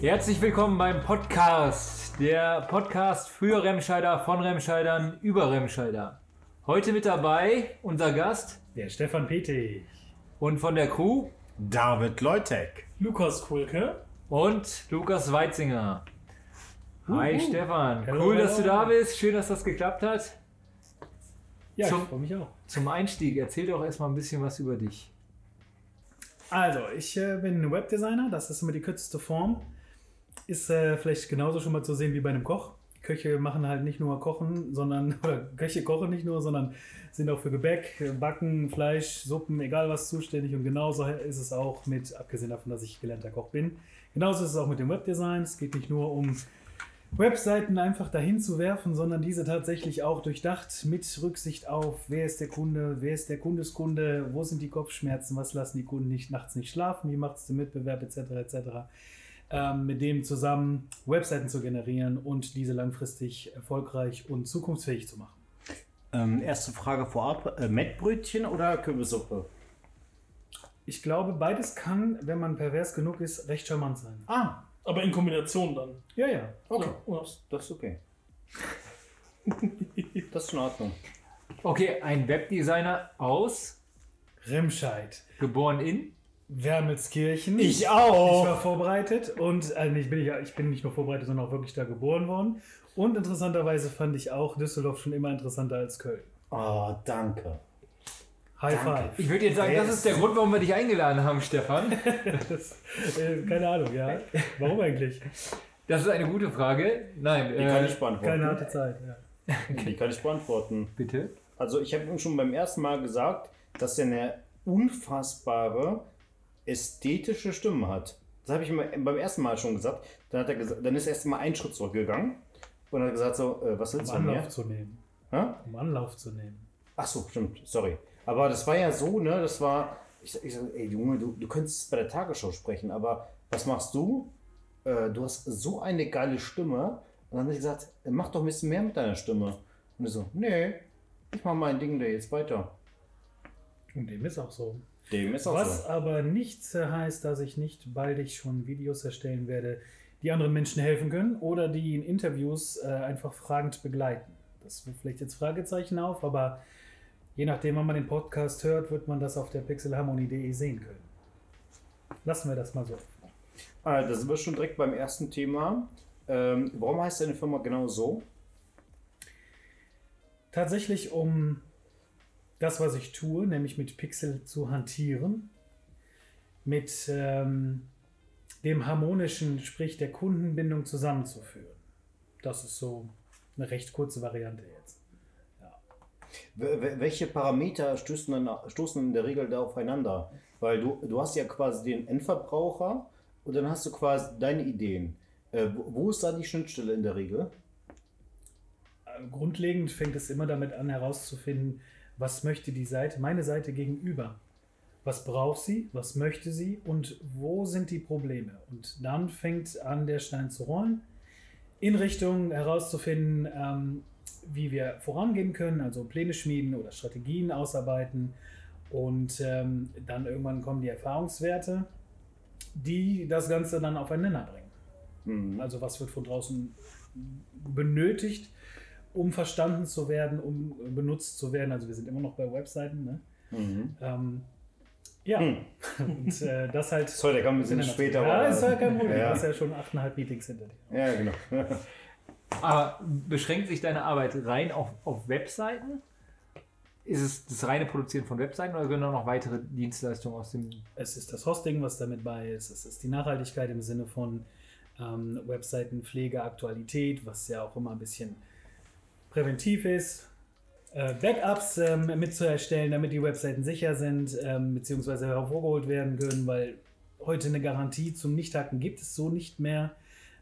Herzlich willkommen beim Podcast. Der Podcast für Remscheider, von Remscheidern, über Remscheider. Heute mit dabei unser Gast Der Stefan Petig. und von der Crew David Leutek. Lukas Kulke. und Lukas Weitzinger. Hi Stefan, Hello, cool, dass du da bist. Schön, dass das geklappt hat. Ja, Zum- ich freue mich auch. Zum Einstieg, erzähl doch erstmal ein bisschen was über dich. Also, ich äh, bin Webdesigner, das ist immer die kürzeste Form. Ist äh, vielleicht genauso schon mal zu sehen wie bei einem Koch. Köche machen halt nicht nur Kochen, sondern, oder Köche kochen nicht nur, sondern sind auch für Gebäck, Backen, Fleisch, Suppen, egal was zuständig. Und genauso ist es auch mit, abgesehen davon, dass ich gelernter Koch bin, genauso ist es auch mit dem Webdesign. Es geht nicht nur um Webseiten einfach dahin zu werfen, sondern diese tatsächlich auch durchdacht mit Rücksicht auf, wer ist der Kunde, wer ist der Kundeskunde, wo sind die Kopfschmerzen, was lassen die Kunden nicht nachts nicht schlafen, wie macht es der Mitbewerb etc. etc. Ähm, mit dem zusammen Webseiten zu generieren und diese langfristig erfolgreich und zukunftsfähig zu machen. Ähm, erste Frage vorab: äh, Mettbrötchen oder Kürbissuppe? Ich glaube, beides kann, wenn man pervers genug ist, recht charmant sein. Ah, Aber in Kombination dann. Ja, ja. okay. Ja, das ist okay. das ist in Ordnung. Okay, ein Webdesigner aus, Remscheid. geboren in. Wermelskirchen. Ich Ich auch. war vorbereitet und äh, ich, bin, ja- ich bin nicht nur vorbereitet, sondern auch wirklich da geboren worden. Und interessanterweise fand ich auch Düsseldorf schon immer interessanter als Köln. Oh, danke. High Danke. five. Ich würde jetzt sagen, das ist der Grund, warum wir dich eingeladen haben, Stefan. Das, äh, keine Ahnung, ja. Warum eigentlich? Das ist eine gute Frage. Nein, Die kann äh, ich beantworten. Keine harte Zeit. Ja. Die kann ich beantworten. bitte. Also, ich habe ihm schon beim ersten Mal gesagt, dass er eine unfassbare ästhetische Stimme hat. Das habe ich ihm beim ersten Mal schon gesagt. Dann, hat er gesagt, dann ist er erst mal einen Schritt zurückgegangen und hat gesagt: So, äh, was Um willst du von mir? Anlauf zu nehmen. Hä? Um Anlauf zu nehmen. Ach so, stimmt, sorry. Aber das war ja so, ne, das war, ich, sag- ich sag, ey Junge, du, du könntest bei der Tagesschau sprechen, aber was machst du? Äh, du hast so eine geile Stimme. Und dann hat ich gesagt, äh, mach doch ein bisschen mehr mit deiner Stimme. Und er so, nee, ich mach mein Ding da jetzt weiter. Und dem ist auch so. Dem ist auch Was so. aber nicht heißt, dass ich nicht baldig schon Videos erstellen werde, die anderen Menschen helfen können oder die in Interviews äh, einfach fragend begleiten. Das wird vielleicht jetzt Fragezeichen auf, aber je nachdem, wann man den Podcast hört, wird man das auf der pixelharmonie.de sehen können. Lassen wir das mal so. Ah, da sind wir schon direkt beim ersten Thema. Ähm, warum heißt deine Firma genau so? Tatsächlich, um das, was ich tue, nämlich mit Pixel zu hantieren, mit ähm, dem harmonischen, sprich der Kundenbindung zusammenzuführen. Das ist so eine recht kurze Variante jetzt. Wel- Welche Parameter stoßen, dann, stoßen in der Regel da aufeinander? Weil du, du hast ja quasi den Endverbraucher und dann hast du quasi deine Ideen. Äh, wo, wo ist da die Schnittstelle in der Regel? Äh, Grundlegend fängt es immer damit an, herauszufinden, was möchte die Seite, meine Seite gegenüber. Was braucht sie, was möchte sie und wo sind die Probleme? Und dann fängt an, der Stein zu rollen, in Richtung herauszufinden, ähm, wie wir vorangehen können, also Pläne schmieden oder Strategien ausarbeiten. Und ähm, dann irgendwann kommen die Erfahrungswerte, die das Ganze dann aufeinander bringen. Mhm. Also was wird von draußen benötigt, um verstanden zu werden, um benutzt zu werden. Also wir sind immer noch bei Webseiten. Ne? Mhm. Ähm, ja, Hm. und äh, das halt. Sorry, der kam ein bisschen später. Ja, ist ja kein Problem. Ja. Du hast ja schon achteinhalb Meetings hinter dir. Ja, genau. Aber beschränkt sich deine Arbeit rein auf, auf Webseiten? Ist es das reine Produzieren von Webseiten oder gehören da noch weitere Dienstleistungen aus dem. Es ist das Hosting, was damit bei ist. Es ist die Nachhaltigkeit im Sinne von ähm, Webseitenpflege, Aktualität, was ja auch immer ein bisschen präventiv ist. Äh, Backups ähm, mitzuerstellen, damit die Webseiten sicher sind, ähm, beziehungsweise hervorgeholt werden können, weil heute eine Garantie zum Nichthacken gibt es so nicht mehr.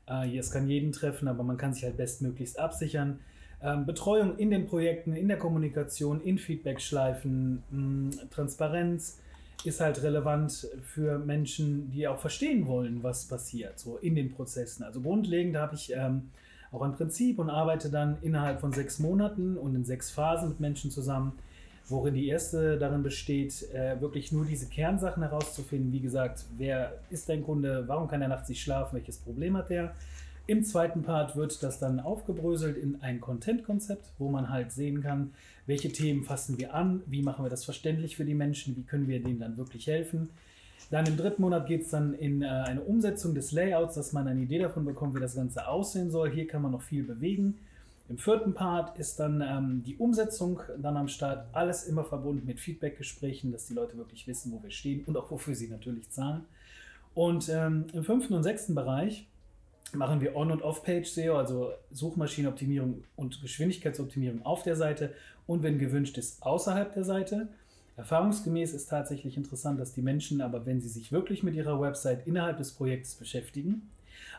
Äh, es kann jeden treffen, aber man kann sich halt bestmöglichst absichern. Ähm, Betreuung in den Projekten, in der Kommunikation, in Feedbackschleifen, mh, Transparenz ist halt relevant für Menschen, die auch verstehen wollen, was passiert, so in den Prozessen. Also grundlegend habe ich ähm, auch ein Prinzip und arbeite dann innerhalb von sechs Monaten und in sechs Phasen mit Menschen zusammen worin die erste darin besteht, äh, wirklich nur diese Kernsachen herauszufinden. Wie gesagt, wer ist dein Kunde, warum kann er nachts nicht schlafen, welches Problem hat er. Im zweiten Part wird das dann aufgebröselt in ein Content-Konzept, wo man halt sehen kann, welche Themen fassen wir an, wie machen wir das verständlich für die Menschen, wie können wir denen dann wirklich helfen. Dann im dritten Monat geht es dann in äh, eine Umsetzung des Layouts, dass man eine Idee davon bekommt, wie das Ganze aussehen soll. Hier kann man noch viel bewegen. Im vierten Part ist dann ähm, die Umsetzung dann am Start. Alles immer verbunden mit Feedbackgesprächen, dass die Leute wirklich wissen, wo wir stehen und auch wofür sie natürlich zahlen. Und ähm, im fünften und sechsten Bereich machen wir On- und Off-Page-SEO, also Suchmaschinenoptimierung und Geschwindigkeitsoptimierung auf der Seite und wenn gewünscht ist, außerhalb der Seite. Erfahrungsgemäß ist tatsächlich interessant, dass die Menschen aber, wenn sie sich wirklich mit ihrer Website innerhalb des Projektes beschäftigen,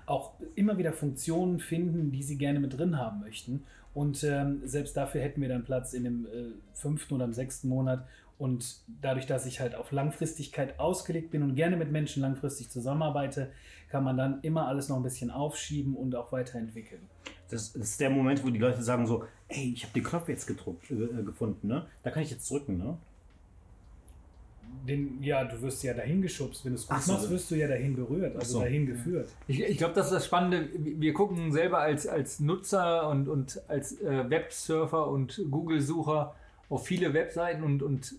auch immer wieder Funktionen finden, die sie gerne mit drin haben möchten. Und ähm, selbst dafür hätten wir dann Platz in dem äh, fünften oder im sechsten Monat. Und dadurch, dass ich halt auf Langfristigkeit ausgelegt bin und gerne mit Menschen langfristig zusammenarbeite, kann man dann immer alles noch ein bisschen aufschieben und auch weiterentwickeln. Das ist der Moment, wo die Leute sagen so, ey, ich habe den Knopf jetzt äh, gefunden, ne? Da kann ich jetzt drücken, ne? Den, ja, du wirst ja dahin geschubst. Wenn du es gut Ach so. machst, wirst du ja dahin berührt, also so. dahin geführt. Ich, ich glaube, das ist das Spannende. Wir gucken selber als, als Nutzer und, und als äh, Websurfer und Google-Sucher auf viele Webseiten und, und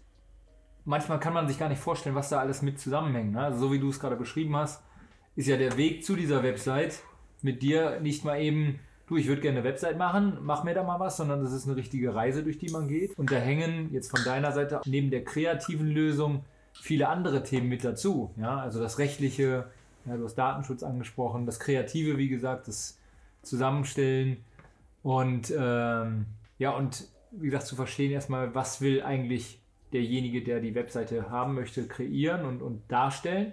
manchmal kann man sich gar nicht vorstellen, was da alles mit zusammenhängt. Ne? Also so wie du es gerade beschrieben hast, ist ja der Weg zu dieser Website mit dir nicht mal eben, du, ich würde gerne eine Website machen, mach mir da mal was, sondern das ist eine richtige Reise, durch die man geht. Und da hängen jetzt von deiner Seite neben der kreativen Lösung viele andere Themen mit dazu. Ja? Also das rechtliche, ja, du hast Datenschutz angesprochen, das Kreative, wie gesagt, das Zusammenstellen und ähm, ja, und wie gesagt, zu verstehen erstmal, was will eigentlich derjenige, der die Webseite haben möchte, kreieren und, und darstellen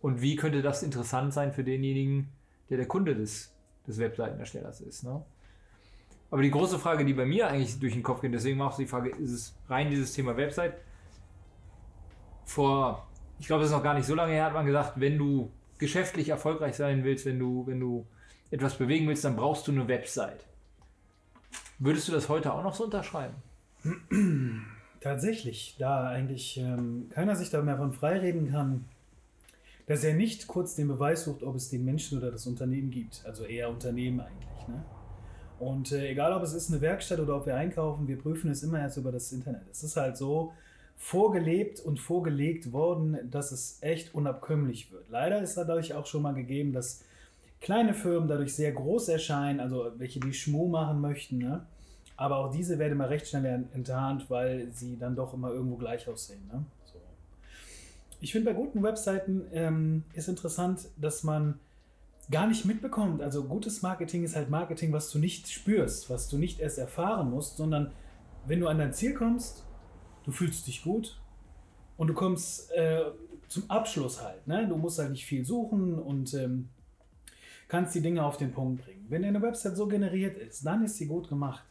und wie könnte das interessant sein für denjenigen, der der Kunde des, des Webseitenerstellers ist. Ne? Aber die große Frage, die bei mir eigentlich durch den Kopf geht, deswegen auch die Frage, ist es rein dieses Thema Website? Vor, ich glaube, das ist noch gar nicht so lange her, hat man gesagt, wenn du geschäftlich erfolgreich sein willst, wenn du, wenn du etwas bewegen willst, dann brauchst du eine Website. Würdest du das heute auch noch so unterschreiben? Tatsächlich, da eigentlich ähm, keiner sich da mehr von freireden kann, dass er nicht kurz den Beweis sucht, ob es den Menschen oder das Unternehmen gibt. Also eher Unternehmen eigentlich. Ne? Und äh, egal, ob es ist eine Werkstatt oder ob wir einkaufen, wir prüfen es immer erst über das Internet. Es ist halt so vorgelebt und vorgelegt worden, dass es echt unabkömmlich wird. Leider ist dadurch auch schon mal gegeben, dass kleine Firmen dadurch sehr groß erscheinen, also welche die Schmuh machen möchten. Ne? Aber auch diese werden mal recht schnell enttarnt, weil sie dann doch immer irgendwo gleich aussehen. Ne? Ich finde, bei guten Webseiten ähm, ist interessant, dass man gar nicht mitbekommt. Also gutes Marketing ist halt Marketing, was du nicht spürst, was du nicht erst erfahren musst, sondern wenn du an dein Ziel kommst, du fühlst dich gut und du kommst äh, zum Abschluss halt. Ne? Du musst halt nicht viel suchen und ähm, kannst die Dinge auf den Punkt bringen. Wenn eine Website so generiert ist, dann ist sie gut gemacht.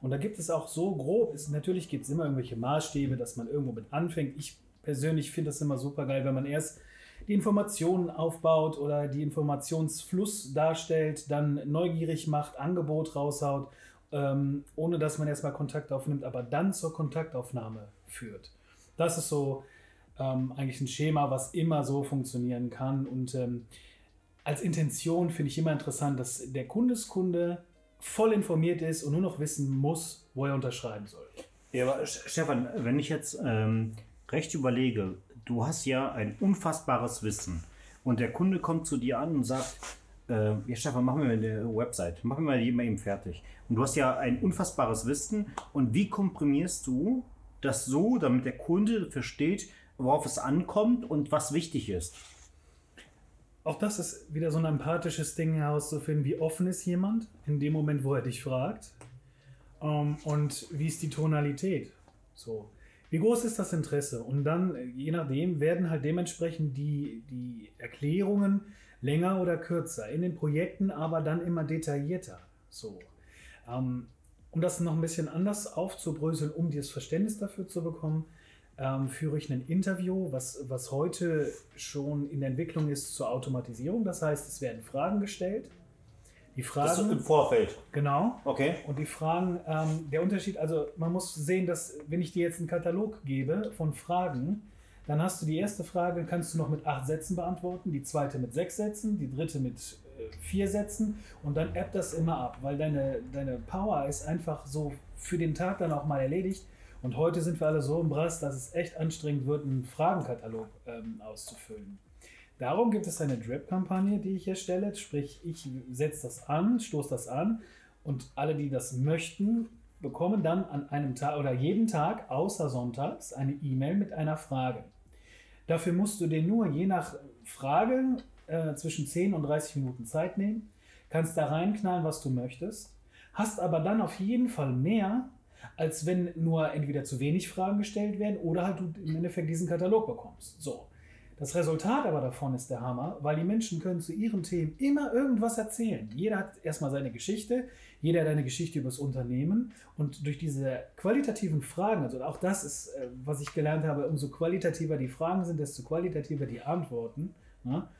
Und da gibt es auch so grob, ist, natürlich gibt es immer irgendwelche Maßstäbe, dass man irgendwo mit anfängt. Ich persönlich finde das immer super geil, wenn man erst die Informationen aufbaut oder die Informationsfluss darstellt, dann neugierig macht, Angebot raushaut, ähm, ohne dass man erstmal Kontakt aufnimmt, aber dann zur Kontaktaufnahme führt. Das ist so ähm, eigentlich ein Schema, was immer so funktionieren kann. Und ähm, als Intention finde ich immer interessant, dass der Kundeskunde voll informiert ist und nur noch wissen muss, wo er unterschreiben soll. Ja, aber Stefan, wenn ich jetzt ähm, recht überlege, du hast ja ein unfassbares Wissen und der Kunde kommt zu dir an und sagt, äh, ja Stefan, mach mir mal eine Website, mach mir mal die mal eben fertig. Und du hast ja ein unfassbares Wissen und wie komprimierst du das so, damit der Kunde versteht, worauf es ankommt und was wichtig ist? Auch das ist wieder so ein empathisches Ding herauszufinden, wie offen ist jemand in dem Moment, wo er dich fragt. Ähm, und wie ist die Tonalität? So. Wie groß ist das Interesse? Und dann, äh, je nachdem, werden halt dementsprechend die, die Erklärungen länger oder kürzer. In den Projekten aber dann immer detaillierter. So. Ähm, um das noch ein bisschen anders aufzubröseln, um dieses Verständnis dafür zu bekommen, ähm, führe ich ein Interview, was, was heute schon in der Entwicklung ist zur Automatisierung. Das heißt, es werden Fragen gestellt. Die Das ist im Fragen, Vorfeld. genau. Okay. Und die Fragen, ähm, der Unterschied, also man muss sehen, dass wenn ich dir jetzt einen Katalog gebe von Fragen, dann hast du die erste Frage, kannst du noch mit acht Sätzen beantworten, die zweite mit sechs Sätzen, die dritte mit äh, vier Sätzen und dann ebbt das immer ab, weil deine, deine Power ist einfach so für den Tag dann auch mal erledigt. Und heute sind wir alle so im Brass, dass es echt anstrengend wird, einen Fragenkatalog ähm, auszufüllen. Darum gibt es eine Drip-Kampagne, die ich erstelle. Sprich, ich setze das an, stoße das an und alle, die das möchten, bekommen dann an einem Tag oder jeden Tag außer sonntags eine E-Mail mit einer Frage. Dafür musst du dir nur je nach Frage äh, zwischen 10 und 30 Minuten Zeit nehmen, kannst da reinknallen, was du möchtest, hast aber dann auf jeden Fall mehr, als wenn nur entweder zu wenig Fragen gestellt werden oder halt du im Endeffekt diesen Katalog bekommst. So. Das Resultat aber davon ist der Hammer, weil die Menschen können zu ihren Themen immer irgendwas erzählen. Jeder hat erstmal seine Geschichte, jeder hat eine Geschichte über das Unternehmen und durch diese qualitativen Fragen, also auch das ist, äh, was ich gelernt habe, umso qualitativer die Fragen sind, desto qualitativer die Antworten. Ja?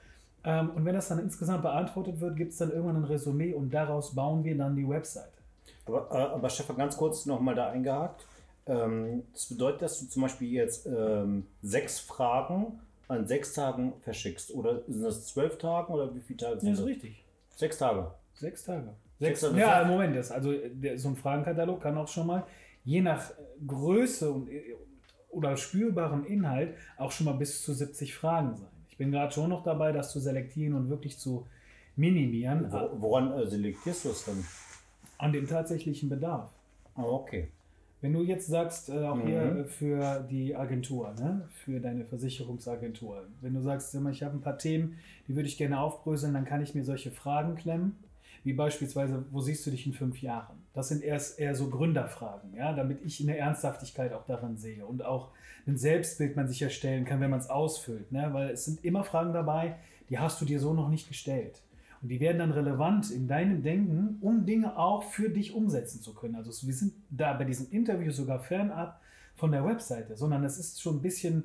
Ähm, Und wenn das dann insgesamt beantwortet wird, gibt es dann irgendwann ein Resümee und daraus bauen wir dann die Webseite. Aber, äh, aber Stefan, ganz kurz nochmal da eingehakt. Ähm, das bedeutet, dass du zum Beispiel jetzt ähm, sechs Fragen an sechs Tagen verschickst. Oder sind das zwölf Tagen oder wie viele Tage sind Das das? ist richtig. Sechs Tage. Sechs Tage. Sechs Sechs, Tage. ja, im Moment ist. Also der, so ein Fragenkatalog kann auch schon mal, je nach Größe und, oder spürbarem Inhalt, auch schon mal bis zu 70 Fragen sein. Ich bin gerade schon noch dabei, das zu selektieren und wirklich zu minimieren Wo, woran äh, selektierst du es dann? an dem tatsächlichen Bedarf. Ah, okay. Wenn du jetzt sagst, äh, auch Mhm. hier für die Agentur, ne? für deine Versicherungsagentur, wenn du sagst, ich habe ein paar Themen, die würde ich gerne aufbröseln, dann kann ich mir solche Fragen klemmen, wie beispielsweise, wo siehst du dich in fünf Jahren? Das sind erst eher so Gründerfragen, ja? damit ich eine Ernsthaftigkeit auch daran sehe und auch ein Selbstbild man sich erstellen kann, wenn man es ausfüllt. Ne? Weil es sind immer Fragen dabei, die hast du dir so noch nicht gestellt. Und die werden dann relevant in deinem Denken, um Dinge auch für dich umsetzen zu können. Also wir sind da bei diesem Interview sogar fernab von der Webseite, sondern es ist schon ein bisschen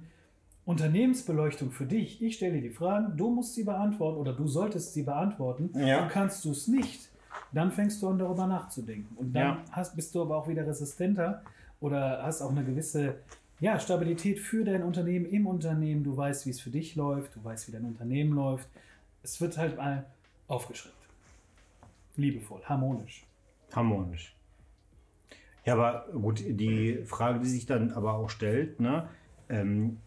Unternehmensbeleuchtung für dich. Ich stelle dir die Fragen, du musst sie beantworten oder du solltest sie beantworten. Ja. Und kannst du es nicht, dann fängst du an, darüber nachzudenken. Und dann Ja. hast, bist du aber auch wieder resistenter oder hast auch eine gewisse ja, Stabilität für dein Unternehmen im Unternehmen. Du weißt, wie es für dich läuft, du weißt, wie dein Unternehmen läuft. Es wird halt mal aufgeschrieben. Liebevoll, harmonisch. Harmonisch. Ja, aber gut, die Frage, die sich dann aber auch stellt, ne, ähm,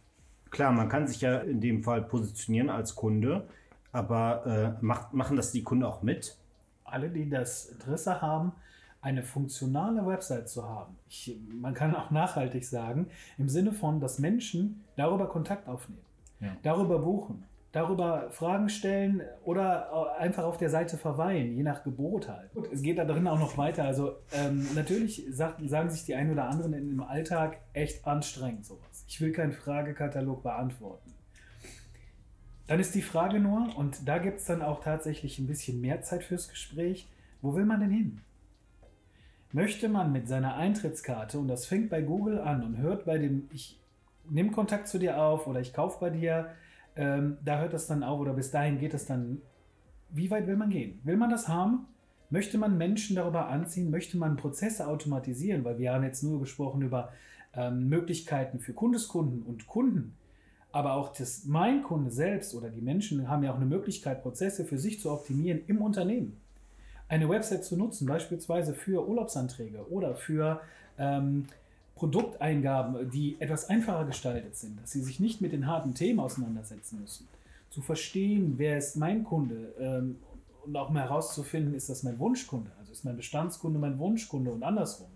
klar, man kann sich ja in dem Fall positionieren als Kunde, aber äh, macht, machen das die Kunden auch mit? Alle, die das Interesse haben, eine funktionale Website zu haben. Ich, man kann auch nachhaltig sagen, im Sinne von, dass Menschen darüber Kontakt aufnehmen, Ja. darüber buchen, darüber Fragen stellen oder einfach auf der Seite verweilen, je nach Gebot halt. Gut, es geht da drin auch noch weiter. Also ähm, natürlich sagt, sagen sich die einen oder anderen im Alltag echt anstrengend sowas. Ich will keinen Fragekatalog beantworten. Dann ist die Frage nur, und da gibt es dann auch tatsächlich ein bisschen mehr Zeit fürs Gespräch, wo will man denn hin? Möchte man mit seiner Eintrittskarte, und das fängt bei Google an und hört bei dem, ich nehme Kontakt zu dir auf oder ich kaufe bei dir, ähm, da hört das dann auf oder bis dahin geht es dann. Wie weit will man gehen? Will man das haben? Möchte man Menschen darüber anziehen? Möchte man Prozesse automatisieren? Weil wir haben jetzt nur gesprochen über ähm, Möglichkeiten für Kundeskunden und Kunden. Aber auch das, mein Kunde selbst oder die Menschen haben ja auch eine Möglichkeit, Prozesse für sich zu optimieren im Unternehmen. Eine Website zu nutzen, beispielsweise für Urlaubsanträge oder für ähm, Produkteingaben, die etwas einfacher gestaltet sind, dass sie sich nicht mit den harten Themen auseinandersetzen müssen. Zu verstehen, wer ist mein Kunde ähm, und auch mal herauszufinden, ist das mein Wunschkunde, also ist mein Bestandskunde mein Wunschkunde und andersrum.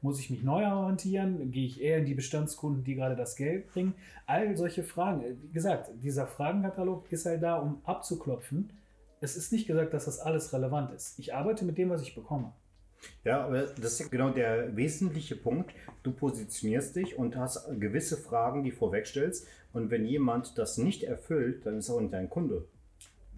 Muss ich mich neu orientieren? Gehe ich eher in die Bestandskunden, die gerade das Geld bringen? All solche Fragen. Wie gesagt, dieser Fragenkatalog ist halt da, um abzuklopfen. Es ist nicht gesagt, dass das alles relevant ist. Ich arbeite mit dem, was ich bekomme. Ja, aber das ist genau der wesentliche Punkt. Du positionierst dich und hast gewisse Fragen, die vorwegstellst. Und wenn jemand das nicht erfüllt, dann ist er auch nicht dein Kunde.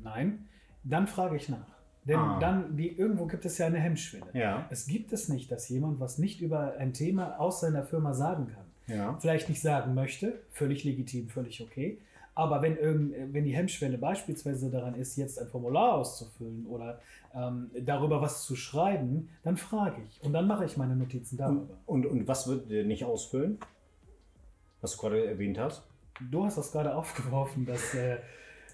Nein, dann frage ich nach. Denn Ah. dann, die, irgendwo gibt es ja eine Hemmschwelle. Ja. Es gibt es nicht, dass jemand was nicht über ein Thema aus seiner Firma sagen kann. Ja. Vielleicht nicht sagen möchte, völlig legitim, völlig okay, Aber wenn, irgend, wenn die Hemmschwelle beispielsweise daran ist, jetzt ein Formular auszufüllen oder ähm, darüber was zu schreiben, dann frage ich und dann mache ich meine Notizen darüber. Und, und was würdet ihr nicht ausfüllen? Was du gerade erwähnt hast? Du hast das gerade aufgeworfen, dass äh,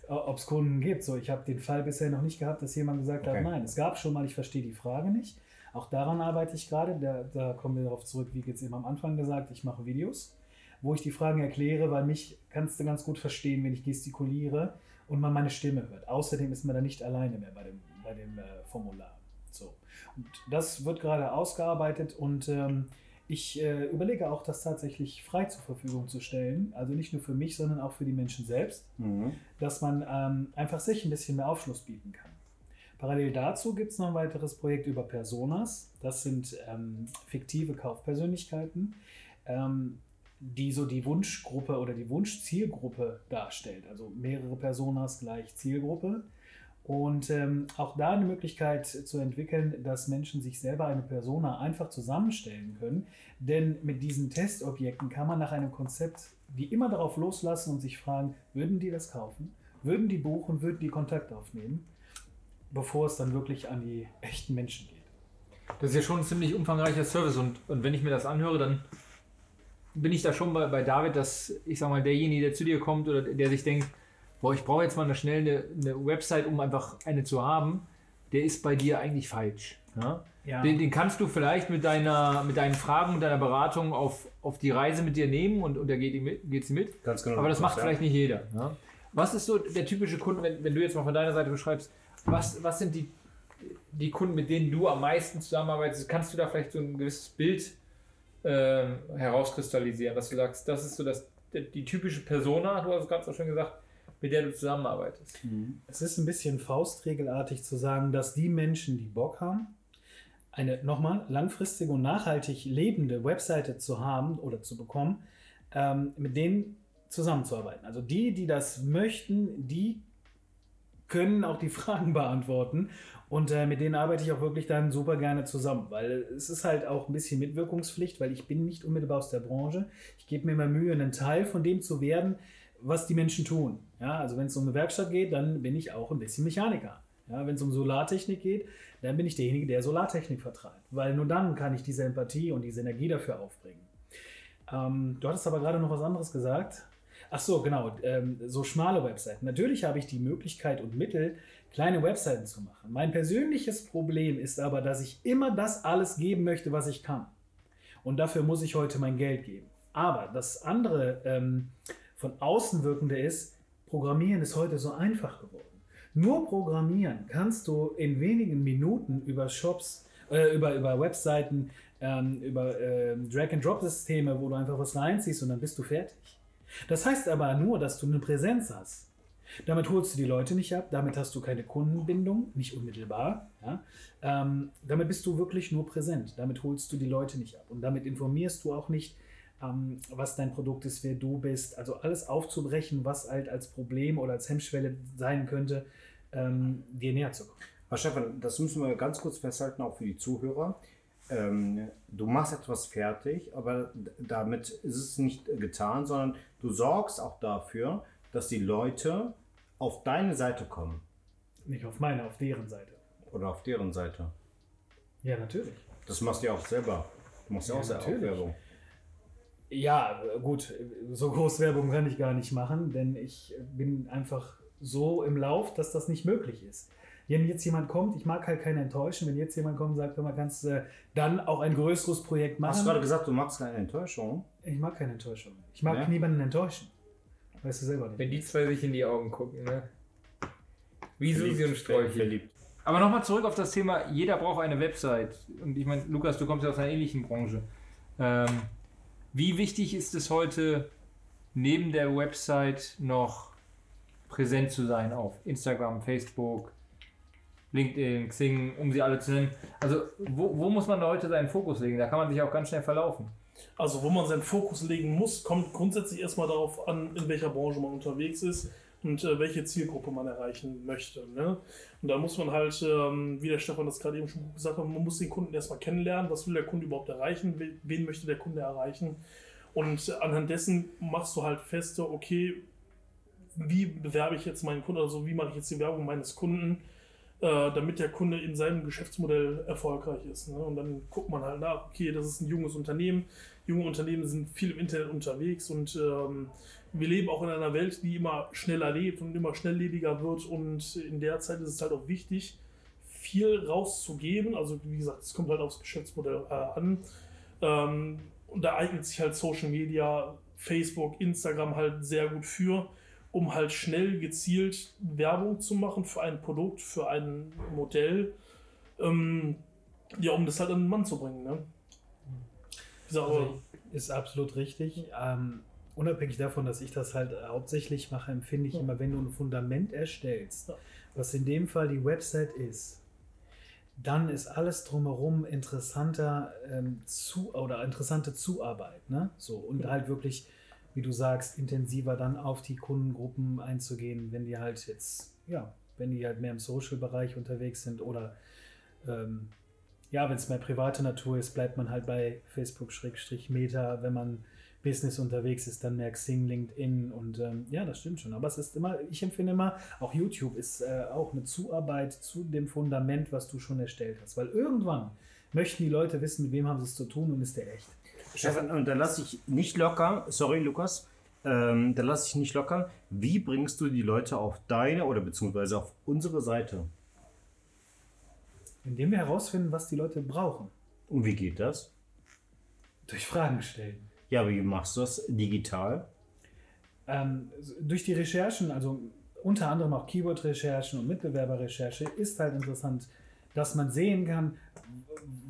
ob es Kunden gibt. So, ich habe den Fall bisher noch nicht gehabt, dass jemand gesagt Okay. hat, nein, es gab schon mal, ich verstehe die Frage nicht. Auch daran arbeite ich gerade. Da, da kommen wir darauf zurück, wie jetzt eben am Anfang gesagt, ich mache Videos, wo ich die Fragen erkläre, weil mich kannst du ganz gut verstehen, wenn ich gestikuliere und man meine Stimme hört. Außerdem ist man da nicht alleine mehr bei dem, bei dem äh, Formular. So. Und das wird gerade ausgearbeitet und ähm, ich äh, überlege auch, das tatsächlich frei zur Verfügung zu stellen. Also nicht nur für mich, sondern auch für die Menschen selbst Mhm. dass man ähm, einfach sich ein bisschen mehr Aufschluss bieten kann. Parallel dazu gibt es noch ein weiteres Projekt über Personas. Das sind ähm, fiktive Kaufpersönlichkeiten, ähm, die so die Wunschgruppe oder die Wunschzielgruppe darstellt. Also mehrere Personas gleich Zielgruppe. Und ähm, auch da eine Möglichkeit zu entwickeln, dass Menschen sich selber eine Persona einfach zusammenstellen können. Denn mit diesen Testobjekten kann man nach einem Konzept die immer darauf loslassen und sich fragen, würden die das kaufen? Würden die buchen? Würden die Kontakt aufnehmen? Bevor es dann wirklich an die echten Menschen geht. Das ist ja schon ein ziemlich umfangreicher Service und, und wenn ich mir das anhöre, dann bin ich da schon bei, bei David, dass ich sag mal, derjenige, der zu dir kommt oder der sich denkt, boah, ich brauche jetzt mal eine schnell eine, eine Website, um einfach eine zu haben, der ist bei dir eigentlich falsch. Ja? Ja. Den, den kannst du vielleicht mit, deiner, mit deinen Fragen und deiner Beratung auf, auf die Reise mit dir nehmen und, und da geht, die mit, geht sie mit. Ganz genau. Aber das macht ja. vielleicht nicht jeder. Ja? Was ist so der typische Kunde, wenn, wenn du jetzt mal von deiner Seite beschreibst, was, was sind die, die Kunden, mit denen du am meisten zusammenarbeitest? Kannst du da vielleicht so ein gewisses Bild ähm, herauskristallisieren, dass du sagst, das ist so das, die, die typische Persona, du hast es ganz so schön gesagt, mit der du zusammenarbeitest. Es ist ein bisschen faustregelartig zu sagen, dass die Menschen, die Bock haben, eine nochmal langfristige und nachhaltig lebende Webseite zu haben oder zu bekommen, ähm, mit denen zusammenzuarbeiten. Also die, die das möchten, die können auch die Fragen beantworten und äh, mit denen arbeite ich auch wirklich dann super gerne zusammen, weil es ist halt auch ein bisschen Mitwirkungspflicht, weil ich bin nicht unmittelbar aus der Branche. Ich gebe mir immer Mühe, ein Teil von dem zu werden, was die Menschen tun. Ja, also wenn es um eine Werkstatt geht, dann bin ich auch ein bisschen Mechaniker. Ja, wenn es um Solartechnik geht, dann bin ich derjenige, der Solartechnik vertreibt, weil nur dann kann ich diese Empathie und diese Energie dafür aufbringen. Ähm, du hattest aber gerade noch was anderes gesagt. Ach so, genau, ähm, so schmale Webseiten. Natürlich habe ich die Möglichkeit und Mittel, kleine Webseiten zu machen. Mein persönliches Problem ist aber, dass ich immer das alles geben möchte, was ich kann. Und dafür muss ich heute mein Geld geben. Aber das andere ähm, von außen wirkende ist, Programmieren ist heute so einfach geworden. Nur programmieren kannst du in wenigen Minuten über Shops, äh, über, über Webseiten, ähm, über ähm, Drag-and-Drop-Systeme, wo du einfach was reinziehst und dann bist du fertig. Das heißt aber nur, dass du eine Präsenz hast. Damit holst du die Leute nicht ab, damit hast du keine Kundenbindung, nicht unmittelbar. Ja? Ähm, damit bist du wirklich nur präsent. Damit holst du die Leute nicht ab. Und damit informierst du auch nicht, ähm, was dein Produkt ist, wer du bist. Also alles aufzubrechen, was halt als Problem oder als Hemmschwelle sein könnte, ähm, dir näher zu kommen. Aber Stefan, das müssen wir ganz kurz festhalten, auch für die Zuhörer. Ähm, du machst etwas fertig, aber damit ist es nicht getan, sondern du sorgst auch dafür, dass die Leute auf deine Seite kommen Nicht auf meine, auf deren Seite. oder auf deren Seite. Ja, natürlich. Das machst du ja auch selber. Du machst ja, Ja, auch selber. Werbung. Ja, gut, so groß Werbung kann ich gar nicht machen, denn ich bin einfach so im Lauf, dass das nicht möglich ist. Wenn jetzt jemand kommt, ich mag halt keinen enttäuschen, wenn jetzt jemand kommt und sagt, mal, kannst du dann auch ein größeres Projekt machen? Hast du gerade gesagt, du magst keine Enttäuschung? ich mag keine Enttäuschung. Ich mag Ja? niemanden enttäuschen. Weißt du selber nicht. Wenn die zwei sich in die Augen gucken, ne? Wie Susi und Sträuchchen. Verliebt. Aber nochmal zurück auf das Thema, jeder braucht eine Website. Und ich meine, Lukas, du kommst ja aus einer ähnlichen Branche. Ähm, wie wichtig ist es heute, neben der Website noch präsent zu sein auf Instagram, Facebook, LinkedIn, Xing, um sie alle zu nennen? Also, wo, wo muss man da heute seinen Fokus legen? Da kann man sich auch ganz schnell verlaufen. Also, wo man seinen Fokus legen muss, kommt grundsätzlich erstmal darauf an, in welcher Branche man unterwegs ist und äh, welche Zielgruppe man erreichen möchte. Ne? Und da muss man halt, ähm, wie der Stefan das gerade eben schon gesagt hat, man muss den Kunden erstmal kennenlernen. Was will der Kunde überhaupt erreichen? Wen möchte der Kunde erreichen? Und anhand dessen machst du halt feste, okay, wie bewerbe ich jetzt meinen Kunden, also wie mache ich jetzt die Werbung meines Kunden, äh, damit der Kunde in seinem Geschäftsmodell erfolgreich ist. Ne? Und dann guckt man halt nach, okay, das ist ein junges Unternehmen, junge Unternehmen sind viel im Internet unterwegs und ähm, wir leben auch in einer Welt, die immer schneller lebt und immer schnelllebiger wird und in der Zeit ist es halt auch wichtig, viel rauszugeben. Also wie gesagt, es kommt halt aufs Geschäftsmodell äh, an. Ähm, und da eignet sich halt Social Media, Facebook, Instagram halt sehr gut für, um halt schnell gezielt Werbung zu machen für ein Produkt, für ein Modell. Ähm, ja, um das halt an den Mann zu bringen. Ne? Gesagt, also, ist absolut richtig. Ähm, unabhängig davon, dass ich das halt hauptsächlich mache, empfinde ich ja. immer, wenn du ein Fundament erstellst, ja. was in dem Fall die Website ist, dann ist alles drumherum interessanter ähm, zu oder interessante Zuarbeit, ne? So und ja. halt wirklich, wie du sagst, intensiver dann auf die Kundengruppen einzugehen, wenn die halt jetzt, ja, wenn die halt mehr im Social-Bereich unterwegs sind oder ähm, ja, wenn es mehr private Natur ist, bleibt man halt bei Facebook-Meta, wenn man Business unterwegs ist, dann mehr Xing, LinkedIn und ähm, ja, das stimmt schon. Aber es ist immer, ich empfinde immer, auch YouTube ist äh, auch eine Zuarbeit zu dem Fundament, was du schon erstellt hast. Weil irgendwann möchten die Leute wissen, mit wem haben sie es zu tun und ist der echt. Stefan, und da lasse ich nicht locker, sorry Lukas, ähm, da lasse ich nicht locker. Wie bringst du die Leute auf deine oder beziehungsweise auf unsere Seite? Indem wir herausfinden, was die Leute brauchen. Und wie geht das? Durch Fragen stellen. Ja, wie machst du das digital? Ähm, durch die Recherchen, also unter anderem auch Keyword-Recherchen und Mitbewerberrecherche, ist halt interessant, dass man sehen kann,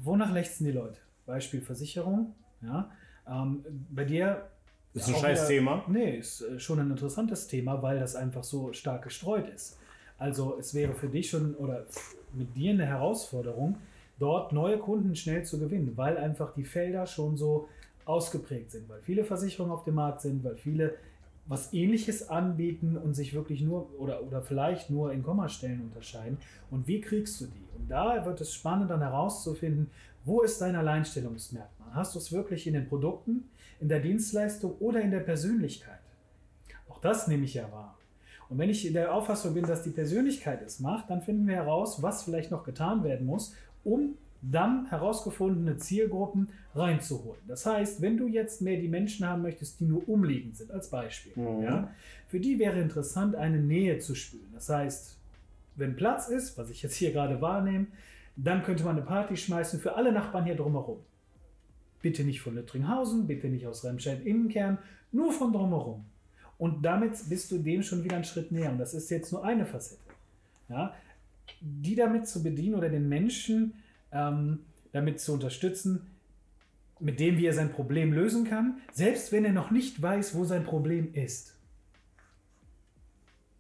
wonach lechzen die Leute. Beispiel Versicherung. Ja. Ähm, bei dir. Ist ein scheiß Thema? Nee, ist äh, schon ein interessantes Thema, weil das einfach so stark gestreut ist. Also es wäre für dich schon oder mit dir eine Herausforderung, dort neue Kunden schnell zu gewinnen, weil einfach die Felder schon so ausgeprägt sind, weil viele Versicherungen auf dem Markt sind, weil viele was ähnliches anbieten und sich wirklich nur oder, oder vielleicht nur in Kommastellen unterscheiden. Und wie kriegst du die? Und da wird es spannend dann herauszufinden, wo ist dein Alleinstellungsmerkmal? Hast du es wirklich in den Produkten, in der Dienstleistung oder in der Persönlichkeit? Auch das nehme ich ja wahr. Und wenn ich in der Auffassung bin, dass die Persönlichkeit es macht, dann finden wir heraus, was vielleicht noch getan werden muss, um dann herausgefundene Zielgruppen reinzuholen. Das heißt, wenn du jetzt mehr die Menschen haben möchtest, die nur umliegend sind, als Beispiel, mhm. ja, für die wäre interessant, eine Nähe zu spüren. Das heißt, wenn Platz ist, was ich jetzt hier gerade wahrnehme, dann könnte man eine Party schmeißen für alle Nachbarn hier drumherum. Bitte nicht von Lüttringhausen, bitte nicht aus Remscheid Innenkern, nur von drumherum. Und damit bist du dem schon wieder einen Schritt näher. Und das ist jetzt nur eine Facette. Ja? Die damit zu bedienen oder den Menschen ähm, damit zu unterstützen, mit dem wie er sein Problem lösen kann, selbst wenn er noch nicht weiß, wo sein Problem ist.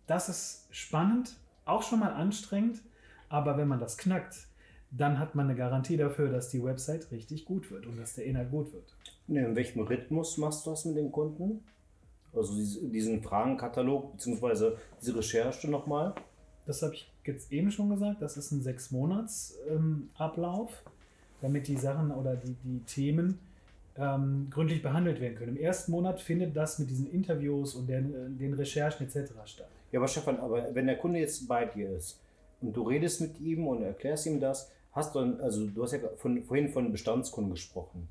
Das ist spannend, auch schon mal anstrengend, aber wenn man das knackt, dann hat man eine Garantie dafür, dass die Website richtig gut wird und dass der Inhalt gut wird. In welchem Rhythmus machst du das mit den Kunden? Also diesen Fragenkatalog bzw. diese Recherche nochmal? Das habe ich jetzt eben schon gesagt, das ist ein sechs Monats ähm, Ablauf, damit die Sachen oder die, die Themen ähm, gründlich behandelt werden können. Im ersten Monat findet das mit diesen Interviews und den, äh, den Recherchen etc. statt. Ja, aber Stefan, aber wenn der Kunde jetzt bei dir ist und du redest mit ihm und erklärst ihm das, hast du dann, also du hast ja von, vorhin von Bestandskunden gesprochen.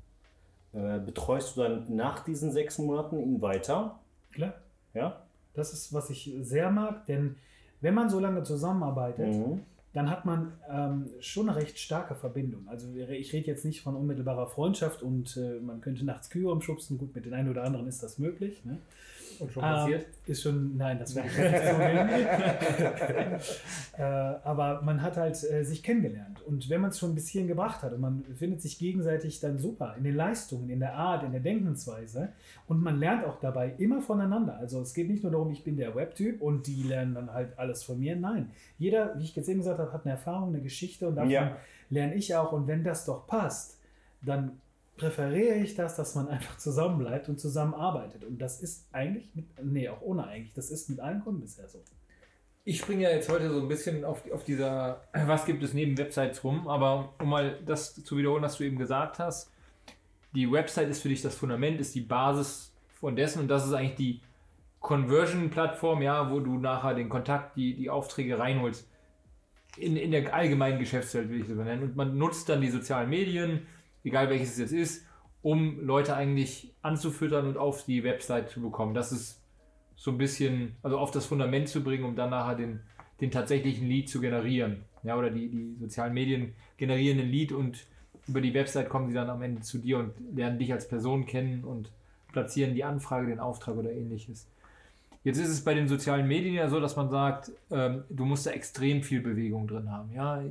Äh, betreust du dann nach diesen sechs Monaten ihn weiter? Klar. Ja? Das ist, was ich sehr mag, denn wenn man so lange zusammenarbeitet, mhm. dann hat man ähm, schon eine recht starke Verbindung. Also ich rede jetzt nicht von unmittelbarer Freundschaft und äh, man könnte nachts Kühe umschubsen. Gut, mit den einen oder anderen ist das möglich. Ne? Und schon passiert? Ähm, ist schon, nein, das ich nicht äh, aber man hat halt äh, sich kennengelernt. Und wenn man es schon ein bisschen gebracht hat und man findet sich gegenseitig dann super in den Leistungen, in der Art, in der Denkensweise und man lernt auch dabei immer voneinander. Also es geht nicht nur darum, ich bin der Webtyp und die lernen dann halt alles von mir. Nein, jeder, wie ich jetzt eben gesagt habe, hat eine Erfahrung, eine Geschichte und davon ja. lerne ich auch. Und wenn das doch passt, dann präferiere ich das, dass man einfach zusammenbleibt und zusammenarbeitet. Und das ist eigentlich, mit, nee, auch ohne eigentlich, das ist mit allen Kunden bisher so. Ich springe ja jetzt heute so ein bisschen auf, auf dieser, was gibt es neben Websites rum, aber um mal das zu wiederholen, was du eben gesagt hast, die Website ist für dich das Fundament, ist die Basis von dessen und das ist eigentlich die Conversion-Plattform, ja, wo du nachher den Kontakt, die, die Aufträge reinholst. In, in der allgemeinen Geschäftswelt will ich das nennen. Und man nutzt dann die sozialen Medien, egal welches es jetzt ist, um Leute eigentlich anzufüttern und auf die Website zu bekommen. Das ist so ein bisschen, also auf das Fundament zu bringen, um dann nachher den, den tatsächlichen Lead zu generieren. Ja, oder die, die sozialen Medien generieren den Lead und über die Website kommen sie dann am Ende zu dir und lernen dich als Person kennen und platzieren die Anfrage, den Auftrag oder ähnliches. Jetzt ist es bei den sozialen Medien ja so, dass man sagt, ähm, du musst da extrem viel Bewegung drin haben. Ja?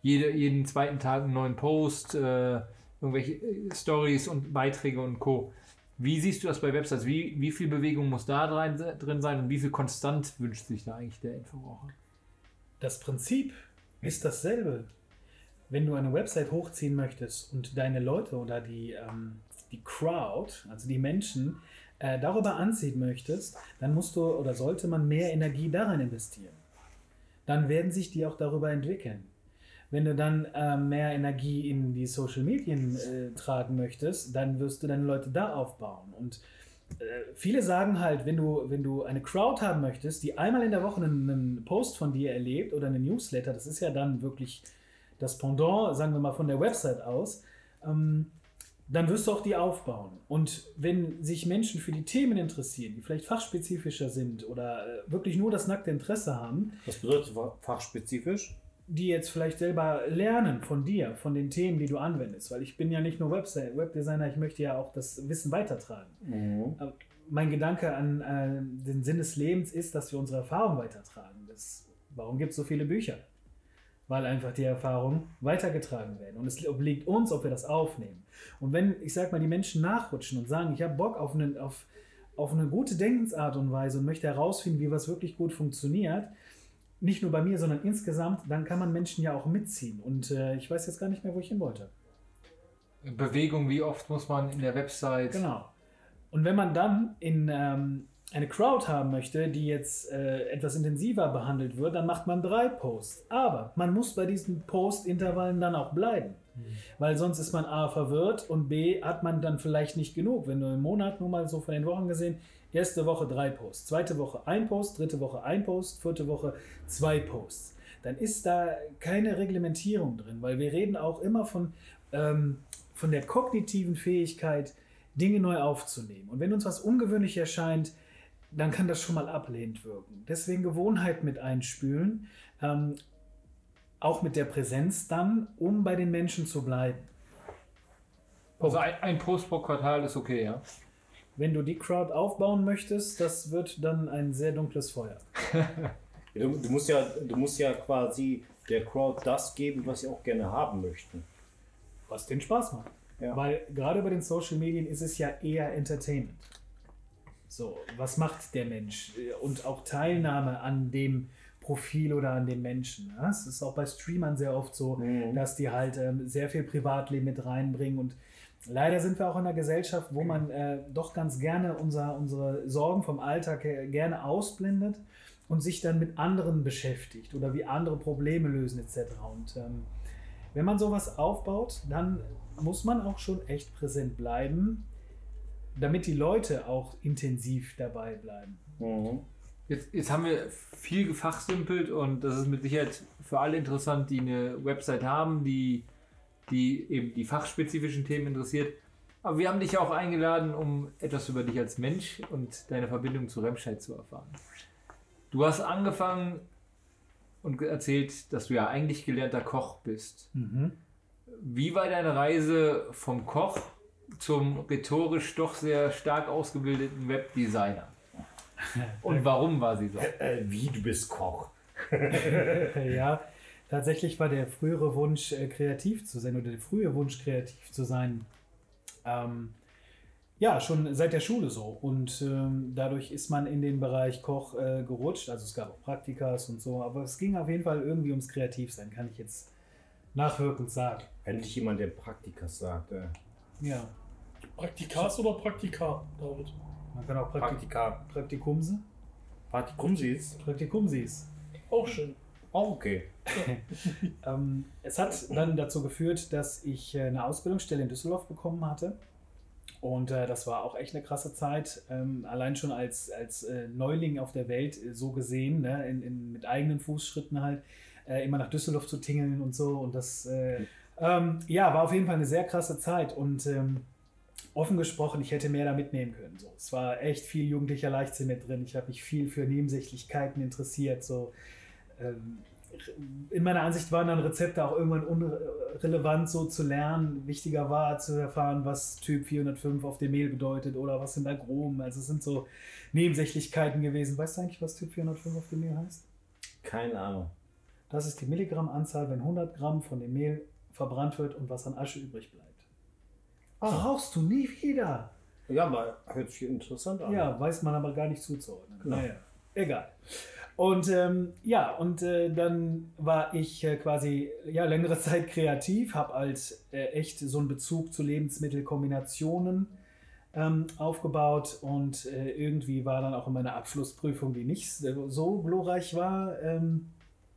Jede, jeden zweiten Tag einen neuen Post, äh, irgendwelche äh, Stories und Beiträge und Co. Wie siehst du das bei Websites? Wie, wie viel Bewegung muss da drin, sein und wie viel konstant wünscht sich da eigentlich der Endverbraucher? Das Prinzip ist dasselbe. Wenn du eine Website hochziehen möchtest und deine Leute oder die, ähm, die Crowd, also die Menschen, äh, darüber anziehen möchtest, dann musst du oder sollte man mehr Energie darin investieren. Dann werden sich die auch darüber entwickeln. Wenn du dann äh, mehr Energie in die Social Medien äh, tragen möchtest, dann wirst du deine Leute da aufbauen. Und äh, viele sagen halt, wenn du, wenn du eine Crowd haben möchtest, die einmal in der Woche einen, einen Post von dir erlebt oder einen Newsletter, das ist ja dann wirklich das Pendant, sagen wir mal von der Website aus, ähm, dann wirst du auch die aufbauen. Und wenn sich Menschen für die Themen interessieren, die vielleicht fachspezifischer sind oder äh, wirklich nur das nackte Interesse haben. Was bedeutet fachspezifisch? Die jetzt vielleicht selber lernen von dir, von den Themen, die du anwendest. Weil ich bin ja nicht nur Website, Webdesigner, ich möchte ja auch das Wissen weitertragen. Mhm. Mein Gedanke an äh, den Sinn des Lebens ist, dass wir unsere Erfahrung weitertragen. Das, warum gibt es so viele Bücher? Weil einfach die Erfahrungen weitergetragen werden. Und es obliegt uns, ob wir das aufnehmen. Und wenn, ich sag mal, die Menschen nachrutschen und sagen, ich habe Bock auf eine, auf, auf eine gute Denkensart und Weise und möchte herausfinden, wie was wirklich gut funktioniert, nicht nur bei mir, sondern insgesamt, dann kann man Menschen ja auch mitziehen. Und äh, ich weiß jetzt gar nicht mehr, wo ich hin wollte. Bewegung, wie oft muss man in der Website. Genau. Und wenn man dann in ähm, eine Crowd haben möchte, die jetzt äh, etwas intensiver behandelt wird, dann macht man drei Posts. Aber man muss bei diesen Post-Intervallen dann auch bleiben. Mhm. Weil sonst ist man A verwirrt und B hat man dann vielleicht nicht genug. Wenn du im Monat nur mal so von den Wochen gesehen Erste Woche drei Posts, zweite Woche ein Post, dritte Woche ein Post, vierte Woche zwei Posts. Dann ist da keine Reglementierung drin, weil wir reden auch immer von, ähm, von der kognitiven Fähigkeit, Dinge neu aufzunehmen. Und wenn uns was ungewöhnlich erscheint, dann kann das schon mal ablehnend wirken. Deswegen Gewohnheit mit einspülen, ähm, auch mit der Präsenz dann, um bei den Menschen zu bleiben. Also ein, ein Post pro Quartal ist okay, ja? Wenn du die Crowd aufbauen möchtest, das wird dann ein sehr dunkles Feuer. du, du, musst ja, du musst ja quasi der Crowd das geben, was sie auch gerne haben möchten. Was den Spaß macht. Ja. Weil gerade bei den Social Medien ist es ja eher Entertainment. So, was macht der Mensch? Und auch Teilnahme an dem Profil oder an den Menschen. Es ist auch bei Streamern sehr oft so, mhm. dass die halt ähm, sehr viel Privatleben mit reinbringen und Leider sind wir auch in einer Gesellschaft, wo man äh, doch ganz gerne unser, unsere Sorgen vom Alltag gerne ausblendet und sich dann mit anderen beschäftigt oder wie andere Probleme lösen etc. Und ähm, wenn man sowas aufbaut, dann muss man auch schon echt präsent bleiben, damit die Leute auch intensiv dabei bleiben. Mhm. Jetzt, jetzt haben wir viel gefachsimpelt und das ist mit Sicherheit für alle interessant, die eine Website haben, die die eben die fachspezifischen Themen interessiert. Aber wir haben dich auch eingeladen, um etwas über dich als Mensch und deine Verbindung zu Remscheid zu erfahren. Du hast angefangen und erzählt, dass du ja eigentlich gelernter Koch bist. Mhm. Wie war deine Reise vom Koch zum rhetorisch doch sehr stark ausgebildeten Webdesigner? Und warum war sie so? Äh, äh, wie, du bist Koch? ja, Tatsächlich war der frühere Wunsch, äh, kreativ zu sein oder der frühe Wunsch, kreativ zu sein, ähm, ja, schon seit der Schule so. Und ähm, dadurch ist man in den Bereich Koch äh, gerutscht. Also es gab auch Praktikas und so, aber es ging auf jeden Fall irgendwie ums Kreativsein, kann ich jetzt nachwirkend sagen. Endlich jemand, der Praktikas sagt. Äh. Ja. Praktikas oder Praktika, David? Man kann auch Praktik Praktika. Praktikumse. Praktikumsis? Praktikumsis. Auch schön. Oh, okay. ähm, es hat dann dazu geführt, dass ich äh, eine Ausbildungsstelle in Düsseldorf bekommen hatte. Und äh, das war auch echt eine krasse Zeit. Ähm, allein schon als, als äh, Neuling auf der Welt äh, so gesehen, ne? in, in, mit eigenen Fußschritten halt, äh, immer nach Düsseldorf zu tingeln und so. Und das äh, ähm, ja, war auf jeden Fall eine sehr krasse Zeit. Und ähm, offen gesprochen, ich hätte mehr da mitnehmen können. So. Es war echt viel jugendlicher Leichtsinn mit drin. Ich habe mich viel für Nebensächlichkeiten interessiert. So. Ähm, in meiner Ansicht waren dann Rezepte auch irgendwann unrelevant so zu lernen. Wichtiger war zu erfahren, was Typ 405 auf dem Mehl bedeutet oder was sind da Aromen. Also es sind so Nebensächlichkeiten gewesen. Weißt du eigentlich, was Typ 405 auf dem Mehl heißt? Keine Ahnung. Das ist die Milligrammanzahl, wenn 100 Gramm von dem Mehl verbrannt wird und was an Asche übrig bleibt. Ah. Brauchst du nie wieder. Ja, aber hört sich interessant an. Ja, weiß man aber gar nicht zuzuordnen. Genau. Naja, egal. Und ähm, ja, und äh, dann war ich äh, quasi ja, längere Zeit kreativ, habe als äh, echt so einen Bezug zu Lebensmittelkombinationen ähm, aufgebaut und äh, irgendwie war dann auch in meiner Abschlussprüfung, die nicht so glorreich war, ähm,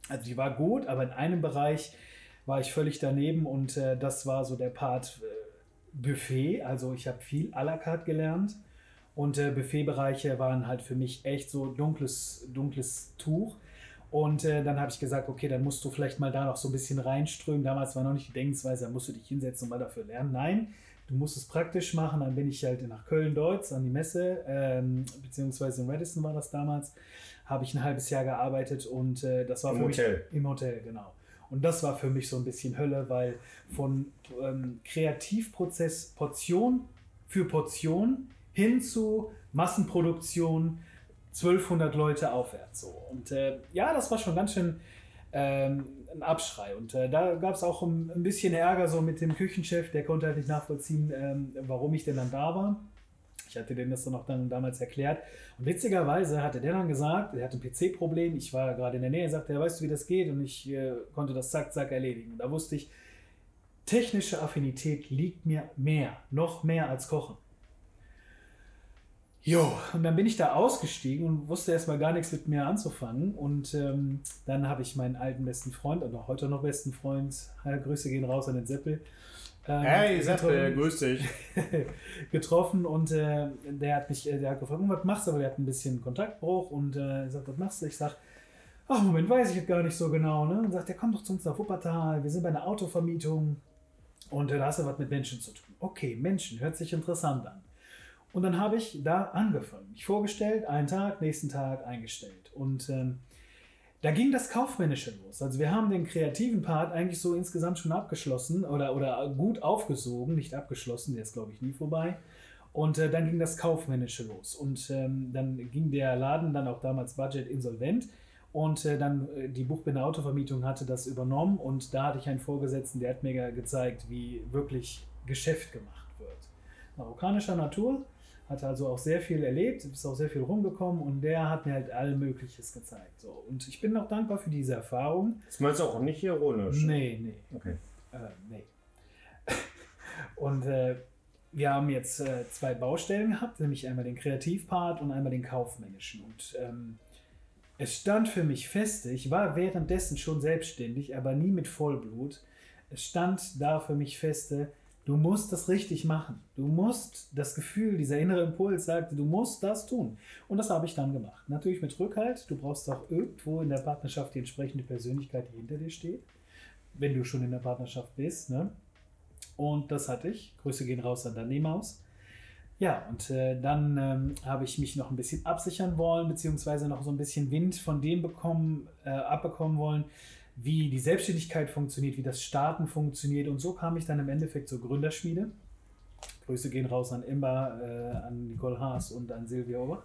also die war gut, aber in einem Bereich war ich völlig daneben und äh, das war so der Part äh, Buffet. Also ich habe viel à la carte gelernt und äh, Buffetbereiche waren halt für mich echt so dunkles, dunkles Tuch. Und äh, dann habe ich gesagt, okay, dann musst du vielleicht mal da noch so ein bisschen reinströmen. Damals war noch nicht die Denkensweise, da musst du dich hinsetzen und mal dafür lernen. Nein, du musst es praktisch machen. Dann bin ich halt nach Köln-Deutz an die Messe, ähm, beziehungsweise in Radisson war das damals, habe ich ein halbes Jahr gearbeitet und äh, das war Im für Hotel. mich im Hotel, genau. Und das war für mich so ein bisschen Hölle, weil von ähm, Kreativprozess Portion für Portion hin zu Massenproduktion 1200 Leute aufwärts. So. Und äh, ja, das war schon ganz schön ähm, ein Abschrei. Und äh, da gab es auch ein, ein bisschen Ärger so mit dem Küchenchef, der konnte halt nicht nachvollziehen, ähm, warum ich denn dann da war. Ich hatte denen das dann auch dann damals erklärt. Und witzigerweise hatte der dann gesagt, er hatte ein PC-Problem, ich war gerade in der Nähe, sagte er, weißt du, wie das geht? Und ich äh, konnte das zack, zack erledigen. Und da wusste ich, technische Affinität liegt mir mehr, noch mehr als Kochen. Jo, und dann bin ich da ausgestiegen und wusste erstmal gar nichts mit mir anzufangen. Und ähm, dann habe ich meinen alten besten Freund, und auch heute noch besten Freund, ja, Grüße gehen raus an den Seppel. ähm, Hey, Seppel, grüß dich. getroffen und äh, der hat mich, äh, der hat gefragt, was machst du? Weil er hat ein bisschen Kontaktbruch und äh, sagt, was machst du? Ich sag, ach Moment, weiß ich jetzt gar nicht so genau. Ne? Und sagt, der komm doch zu uns nach Wuppertal, wir sind bei einer Autovermietung und äh, da hast du was mit Menschen zu tun. Okay, Menschen, hört sich interessant an. Und dann habe ich da angefangen. Mich vorgestellt, einen Tag, nächsten Tag eingestellt. Und ähm, da ging das Kaufmännische los. Also wir haben den kreativen Part eigentlich so insgesamt schon abgeschlossen oder, oder gut aufgesogen, nicht abgeschlossen, der ist glaube ich nie vorbei. Und äh, dann ging das Kaufmännische los. Und ähm, dann ging der Laden dann auch damals Budget insolvent. Und äh, dann äh, die Buchbinder Autovermietung hatte das übernommen. Und da hatte ich einen Vorgesetzten, der hat mir ge- gezeigt, wie wirklich Geschäft gemacht wird. Marokkanischer Natur, hatte also auch sehr viel erlebt, ist auch sehr viel rumgekommen und der hat mir halt all Mögliches gezeigt. So. Und ich bin auch dankbar für diese Erfahrung. Das meinst du auch nicht ironisch? Nee, nee. Okay. Äh, nee. Und äh, wir haben jetzt äh, zwei Baustellen gehabt, nämlich einmal den Kreativpart und einmal den kaufmännischen. Und ähm, es stand für mich fest, ich war währenddessen schon selbstständig, aber nie mit Vollblut. Es stand da für mich feste, du musst das richtig machen. Du musst, das Gefühl, dieser innere Impuls sagte, du musst das tun. Und das habe ich dann gemacht. Natürlich mit Rückhalt. Du brauchst auch irgendwo in der Partnerschaft die entsprechende Persönlichkeit, die hinter dir steht wenn du schon in der Partnerschaft bist. Ne? Und das hatte ich. Grüße gehen raus an Danny Maus. Ja, und äh, dann ähm, habe ich mich noch ein bisschen absichern wollen, beziehungsweise noch so ein bisschen Wind von dem bekommen, äh, abbekommen wollen, wie die Selbstständigkeit funktioniert, wie das Starten funktioniert. Und so kam ich dann im Endeffekt zur Gründerschmiede. Grüße gehen raus an Imba, äh, an Nicole Haas und an Silvia Ober.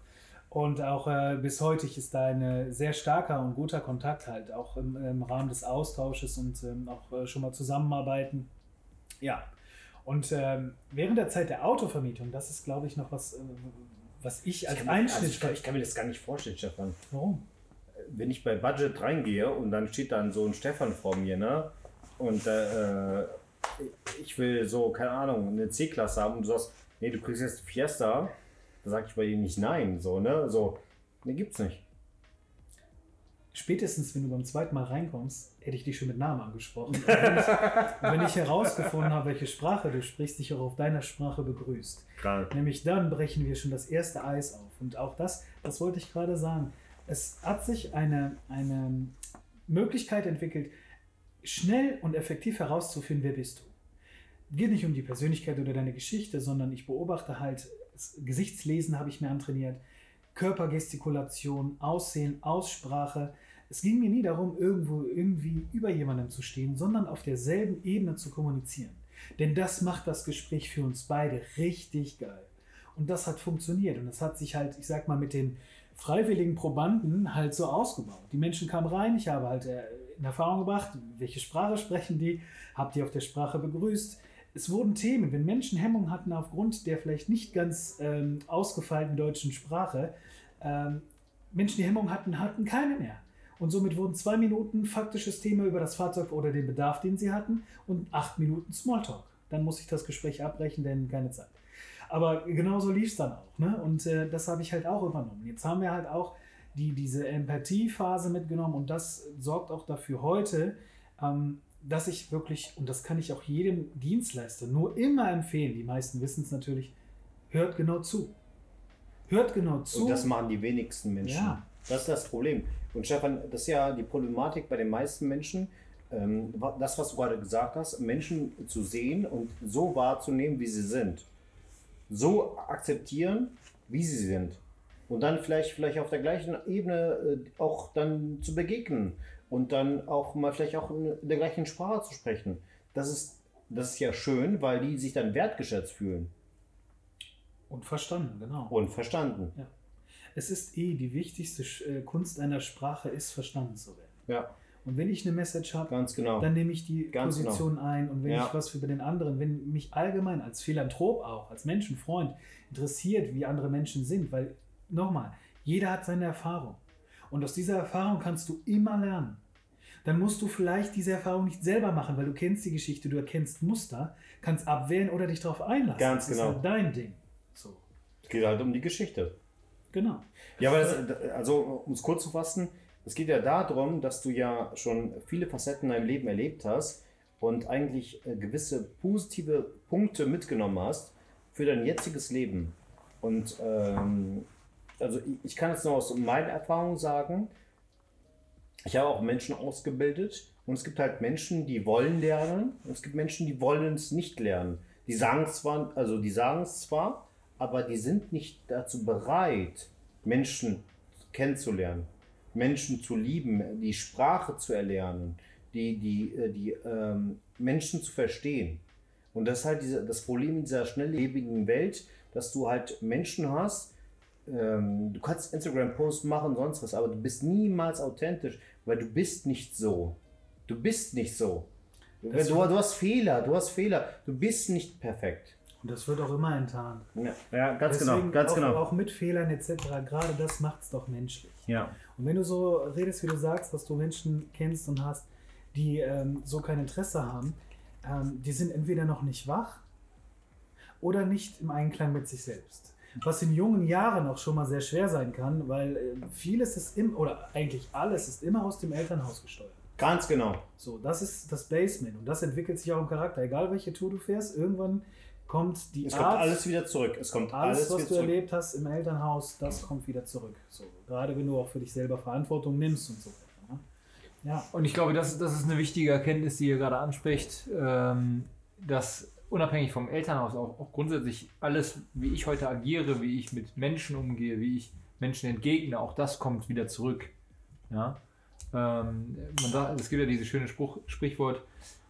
Und auch äh, bis heute ist da ein sehr starker und guter Kontakt halt, auch im, im Rahmen des Austausches und ähm, auch äh, schon mal zusammenarbeiten. Ja, und ähm, während der Zeit der Autovermietung, das ist, glaube ich, noch was, äh, was ich als Ich kann, mir- also Einschnitt. ich, kann, ich kann mir das gar nicht vorstellen, Stefan. Warum? Wenn ich bei Budget reingehe und dann steht dann so ein Stefan vor mir, ne? Und äh, ich will so, keine Ahnung, eine C-Klasse haben und du sagst, nee, du kriegst jetzt Fiesta, da sag ich bei ihm nicht nein, so, ne? So, ne, gibt's nicht. spätestens wenn du beim zweiten Mal reinkommst, hätte ich dich schon mit Namen angesprochen. Und wenn, ich, wenn ich herausgefunden habe, welche Sprache du sprichst, dich auch auf deiner Sprache begrüßt. Gerade. Nämlich dann brechen wir schon das erste Eis auf. Und auch das, das wollte ich gerade sagen. Es hat sich eine, eine Möglichkeit entwickelt, schnell und effektiv herauszufinden, wer bist du. Geht nicht um die Persönlichkeit oder deine Geschichte, sondern ich beobachte halt, Gesichtslesen habe ich mir antrainiert, Körpergestikulation, Aussehen, Aussprache. Es ging mir nie darum, irgendwo irgendwie über jemandem zu stehen, sondern auf derselben Ebene zu kommunizieren. Denn das macht das Gespräch für uns beide richtig geil. Und das hat funktioniert. Und das hat sich halt, ich sag mal, mit den freiwilligen Probanden halt so ausgebaut. Die Menschen kamen rein, ich habe halt äh, in Erfahrung gebracht, welche Sprache sprechen die, habe die auf der Sprache begrüßt. Es wurden Themen, wenn Menschen Hemmung hatten aufgrund der vielleicht nicht ganz ähm, ausgefeilten deutschen Sprache, ähm, Menschen, die Hemmung hatten, hatten keine mehr. Und somit wurden zwei Minuten faktisches Thema über das Fahrzeug oder den Bedarf, den sie hatten, und acht Minuten Smalltalk. Dann muss ich das Gespräch abbrechen, denn keine Zeit. Aber genauso lief es dann auch. Ne? Und äh, das habe ich halt auch übernommen. Jetzt haben wir halt auch die, diese Empathiephase mitgenommen und das sorgt auch dafür heute, ähm, dass ich wirklich, und das kann ich auch jedem Dienstleister nur immer empfehlen, die meisten wissen es natürlich, hört genau zu. Hört genau zu. Und das machen die wenigsten Menschen. Ja. Das ist das Problem. Und Stefan, das ist ja die Problematik bei den meisten Menschen. Ähm, das, was du gerade gesagt hast, Menschen zu sehen und so wahrzunehmen, wie sie sind. So akzeptieren, wie sie sind. Und dann vielleicht, vielleicht auf der gleichen Ebene äh, auch dann zu begegnen. Und dann auch mal vielleicht auch in der gleichen Sprache zu sprechen. Das ist, das ist ja schön, weil die sich dann wertgeschätzt fühlen und verstanden, genau. und verstanden. Es ist eh die wichtigste äh, Kunst einer Sprache, ist verstanden zu werden. Ja, Und wenn ich eine Message habe, genau. dann nehme ich die Ganz genau. Position ein und wenn Ja. ich was über den anderen, wenn mich allgemein als Philanthrop auch, als Menschenfreund interessiert, wie andere Menschen sind, weil nochmal, jeder hat seine Erfahrung und aus dieser Erfahrung kannst du immer lernen. Dann musst du vielleicht diese Erfahrung nicht selber machen, weil du kennst die Geschichte, du erkennst Muster, kannst abwehren oder dich darauf einlassen. Ganz das genau. ist halt dein Ding. So, Es geht halt um die Geschichte. genau. Ja, aber das, also um es kurz zu fassen, es geht ja darum, dass du ja schon viele Facetten in deinem Leben erlebt hast und eigentlich äh, gewisse positive Punkte mitgenommen hast für dein jetziges Leben. Und ähm, also ich, kann jetzt noch aus meiner Erfahrung sagen, ich habe auch Menschen ausgebildet und es gibt halt Menschen, die wollen lernen und es gibt Menschen, die wollen es nicht lernen. Die sagen es zwar, also die sagen es zwar, aber die sind nicht dazu bereit, Menschen kennenzulernen, Menschen zu lieben, die Sprache zu erlernen, die, die, äh, die ähm, Menschen zu verstehen. Und das ist halt diese, das Problem in dieser schnelllebigen Welt, dass du halt Menschen hast, ähm, du kannst Instagram-Posts machen, sonst was, aber du bist niemals authentisch, weil du bist nicht so. Du bist nicht so. Du, du hast Fehler, du hast Fehler. Du bist nicht perfekt. Und das wird auch immer enttarnt. Ja, ja ganz Deswegen genau, ganz auch, genau. Auch mit Fehlern etc. Gerade das macht es doch menschlich. Ja. Und wenn du so redest, wie du sagst, dass du Menschen kennst und hast, die ähm, so kein Interesse haben, ähm, die sind entweder noch nicht wach oder nicht im Einklang mit sich selbst. Was in jungen Jahren auch schon mal sehr schwer sein kann, weil äh, vieles ist im, oder eigentlich alles ist immer aus dem Elternhaus gesteuert. Ganz genau. So, das ist das Basement und das entwickelt sich auch im Charakter. Egal welche Tour du fährst, irgendwann kommt die Es Art, kommt alles wieder zurück. Es kommt alles, alles, was du zurück. erlebt hast im Elternhaus, das kommt wieder zurück. So, gerade wenn du auch für dich selber Verantwortung nimmst und so weiter. Ne? Ja, Und ich glaube, das, das ist eine wichtige Erkenntnis, die ihr gerade anspricht, ähm, dass unabhängig vom Elternhaus auch, auch grundsätzlich alles, wie ich heute agiere, wie ich mit Menschen umgehe, wie ich Menschen entgegne, auch das kommt wieder zurück. Ja? Ähm, man sagt, es gibt ja dieses schöne Spruch, Sprichwort,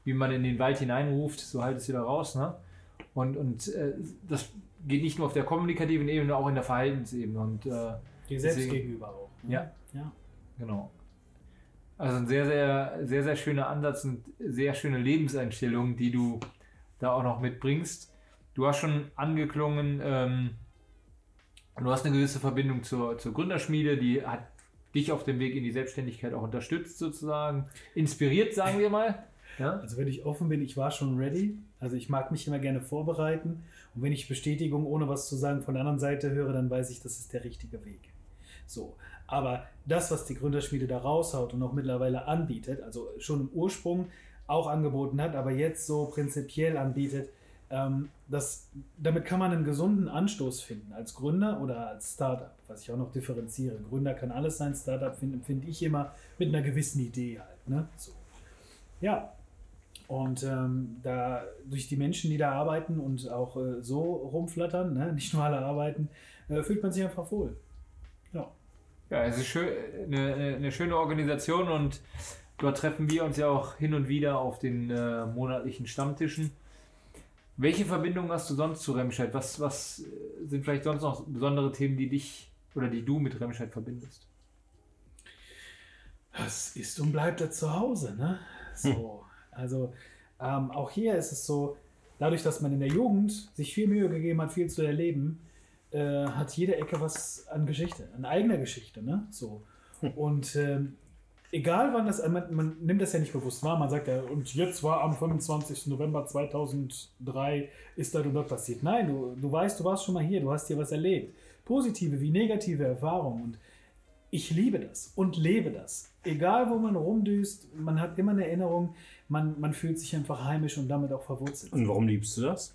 wie man in den Wald hineinruft, so halt es wieder raus. Ne? Und, und äh, das geht nicht nur auf der kommunikativen Ebene, auch in der Verhaltensebene. Und äh, dir selbst Deswegen- gegenüber auch. ne? Ja. ja. Genau. Also ein sehr, sehr, sehr, sehr schöner Ansatz und sehr schöne Lebenseinstellung, die du da auch noch mitbringst. Du hast schon angeklungen, ähm, du hast eine gewisse Verbindung zur, zur Gründerschmiede, die hat dich auf dem Weg in die Selbstständigkeit auch unterstützt sozusagen, inspiriert, sagen wir mal. Ja? Also wenn ich offen bin, ich war schon ready. Also ich mag mich immer gerne vorbereiten. Und wenn ich Bestätigung ohne was zu sagen von der anderen Seite höre, dann weiß ich, das ist der richtige Weg. So. Aber das, was die Gründerschmiede da raushaut und auch mittlerweile anbietet, also schon im Ursprung auch angeboten hat, aber jetzt so prinzipiell anbietet, ähm, das, damit kann man einen gesunden Anstoß finden als Gründer oder als Startup, was ich auch noch differenziere. Gründer kann alles sein, Startup finde find ich immer mit einer gewissen Idee halt. Ne? So. Ja, und ähm, da durch die Menschen, die da arbeiten und auch äh, so rumflattern, ne? nicht nur alle arbeiten, äh, fühlt man sich einfach wohl. Ja. Ja, es ist schön, eine, eine schöne Organisation und dort treffen wir uns ja auch hin und wieder auf den äh, monatlichen Stammtischen. Welche Verbindung hast du sonst zu Remscheid? Was, was äh, sind vielleicht sonst noch besondere Themen, die dich oder die du mit Remscheid verbindest? Das ist und bleibt da zu Hause, ne? So. Hm. Also ähm, auch hier ist es so, dadurch, dass man in der Jugend sich viel Mühe gegeben hat, viel zu erleben, äh, hat jede Ecke was an Geschichte, an eigener Geschichte, ne? So. Hm. Und ähm, egal wann das, man, man, nimmt das ja nicht bewusst wahr, man sagt ja, und jetzt war am 25. November 2003 ist da und dort passiert. Nein, du, du weißt, du warst schon mal hier, du hast hier was erlebt. Positive wie negative Erfahrungen. Und ich liebe das und lebe das. Egal, wo man rumdüst, man hat immer eine Erinnerung, man, man fühlt sich einfach heimisch und damit auch verwurzelt. Und warum liebst du das?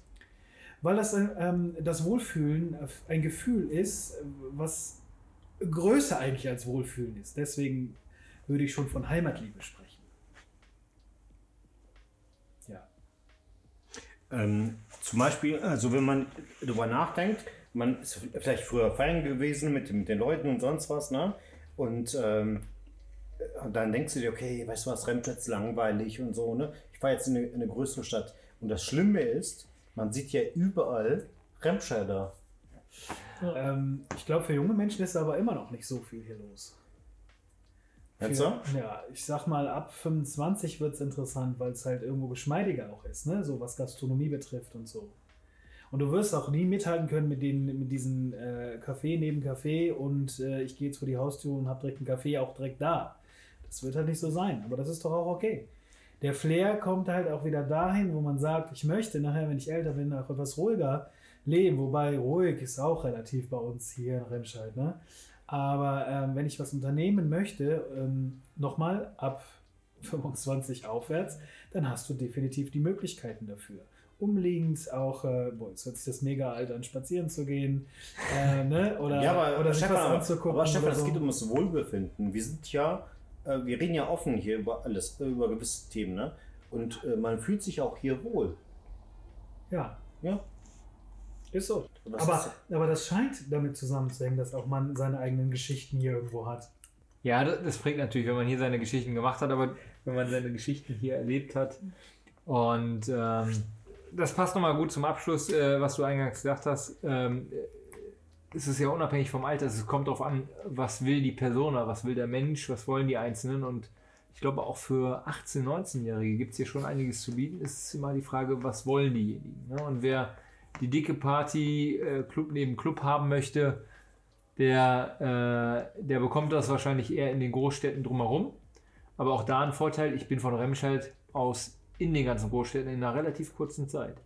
Weil das, ähm, das Wohlfühlen ein Gefühl ist, was größer eigentlich als Wohlfühlen ist. Deswegen würde ich schon von Heimatliebe sprechen. Ja. Ähm, zum Beispiel, also wenn man darüber nachdenkt, man ist vielleicht früher feiern gewesen mit, mit den Leuten und sonst was, ne? Und ähm, dann denkst du dir, okay, weißt du was, Remscheid ist langweilig und so, ne? Ich fahre jetzt in eine, in eine größere Stadt. Und das Schlimme ist, man sieht ja überall Remscheider. Ähm, ich glaube, für junge Menschen ist aber immer noch nicht so viel hier los. Für, ja, ich sag mal, ab 25 wird es interessant, weil es halt irgendwo geschmeidiger auch ist, ne? so was Gastronomie betrifft und so. Und du wirst auch nie mithalten können mit, den, mit diesen äh, Café neben Café und äh, ich gehe jetzt vor die Haustür und habe direkt einen Kaffee auch direkt da. Das wird halt nicht so sein, aber das ist doch auch okay. Der Flair kommt halt auch wieder dahin, wo man sagt, ich möchte nachher, wenn ich älter bin, auch etwas ruhiger leben. Wobei ruhig ist auch relativ bei uns hier in Remscheid. Ne? Aber ähm, wenn ich was unternehmen möchte, ähm, nochmal ab 25 aufwärts, dann hast du definitiv die Möglichkeiten dafür. Umliegend auch, äh, boah, jetzt hört sich das mega alt an, spazieren zu gehen, äh, ne? oder, ja, aber oder Stefan, was anzugucken. Aber Stefan, so. es geht um das Wohlbefinden. Wir sind ja, äh, wir reden ja offen hier über alles, über gewisse Themen, ne? Und äh, man fühlt sich auch hier wohl. Ja. Ja. Ist so. Aber, ist so. aber das scheint damit zusammenzuhängen, dass auch man seine eigenen Geschichten hier irgendwo hat. Ja, das, das bringt natürlich, wenn man hier seine Geschichten gemacht hat, aber wenn man seine Geschichten hier erlebt hat. Und ähm, das passt nochmal gut zum Abschluss, äh, was du eingangs gesagt hast. Ähm, es ist ja unabhängig vom Alter. Es kommt darauf an, was will die Persona, was will der Mensch, was wollen die Einzelnen. Und ich glaube, auch für 18-, 19-Jährige gibt es hier schon einiges zu bieten. Es ist immer die Frage, was wollen diejenigen. Ne? Und wer die dicke Party äh, Club neben Club haben möchte, der, äh, der bekommt das wahrscheinlich eher in den Großstädten drumherum. Aber auch da ein Vorteil, ich bin von Remscheid aus in den ganzen Großstädten in einer relativ kurzen Zeit.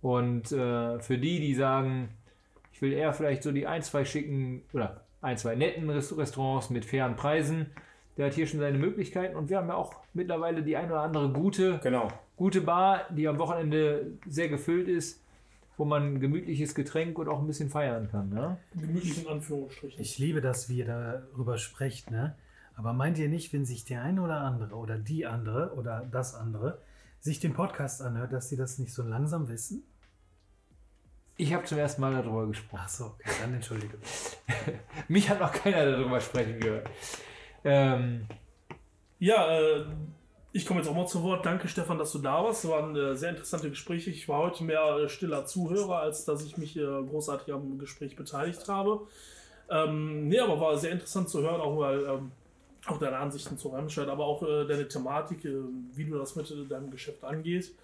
Und äh, für die, die sagen, ich will eher vielleicht so die ein, zwei schicken oder ein, zwei netten Restaurants mit fairen Preisen, der hat hier schon seine Möglichkeiten und wir haben ja auch mittlerweile die ein oder andere gute, genau. gute Bar, die am Wochenende sehr gefüllt ist wo man ein gemütliches Getränk und auch ein bisschen feiern kann. Ne? Gemütlich in Anführungsstrichen. Ich liebe, dass wir darüber sprechen. Ne? Aber meint ihr nicht, wenn sich der eine oder andere oder die andere oder das andere sich den Podcast anhört, dass sie das nicht so langsam wissen? Ich habe zum ersten Mal darüber gesprochen. Ach so, okay, dann entschuldige. Mich hat noch keiner darüber sprechen gehört. Ähm, ja, äh, ich komme jetzt auch mal zu Wort. Danke, Stefan, dass du da warst. Es waren äh, sehr interessante Gespräche. Ich war heute mehr äh, stiller Zuhörer, als dass ich mich äh, großartig am Gespräch beteiligt habe. Ähm, nee, aber war sehr interessant zu hören, auch weil ähm, auch deine Ansichten zu Remscheid, aber auch äh, deine Thematik, äh, wie du das mit äh, deinem Geschäft angehst.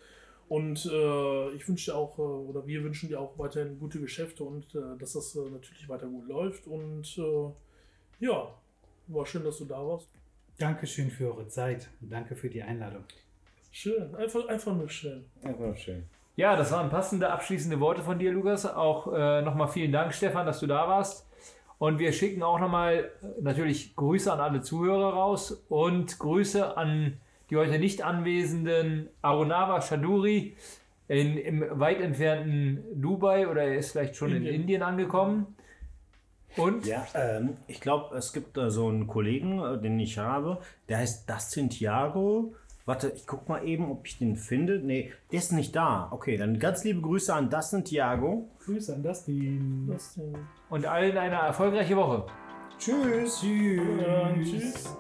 Und äh, ich wünsche dir auch, oder wir wünschen dir auch weiterhin gute Geschäfte und dass das natürlich weiter gut läuft. Und ja, war schön, dass du da warst. Dankeschön für eure Zeit und danke für die Einladung. Schön, einfach, einfach nur schön. Einfach nur schön. Ja, das waren passende abschließende Worte von dir, Lukas. Auch äh, nochmal vielen Dank, Stefan, dass du da warst. Und wir schicken auch nochmal äh, natürlich Grüße an alle Zuhörer raus und Grüße an die heute nicht anwesenden Arunava Shaduri in, im weit entfernten Dubai oder er ist vielleicht schon Indien. in Indien angekommen. Und Ja, ähm, ich glaube, es gibt da so einen Kollegen, äh, den ich habe, der heißt Dustin Thiago. Warte, ich guck mal eben, ob ich den finde. Nee, der ist nicht da. Okay, dann ganz liebe Grüße an Dustin Thiago. Grüße an Dustin. Das, äh, und allen eine erfolgreiche Woche. Tschüss. ja, tschüss.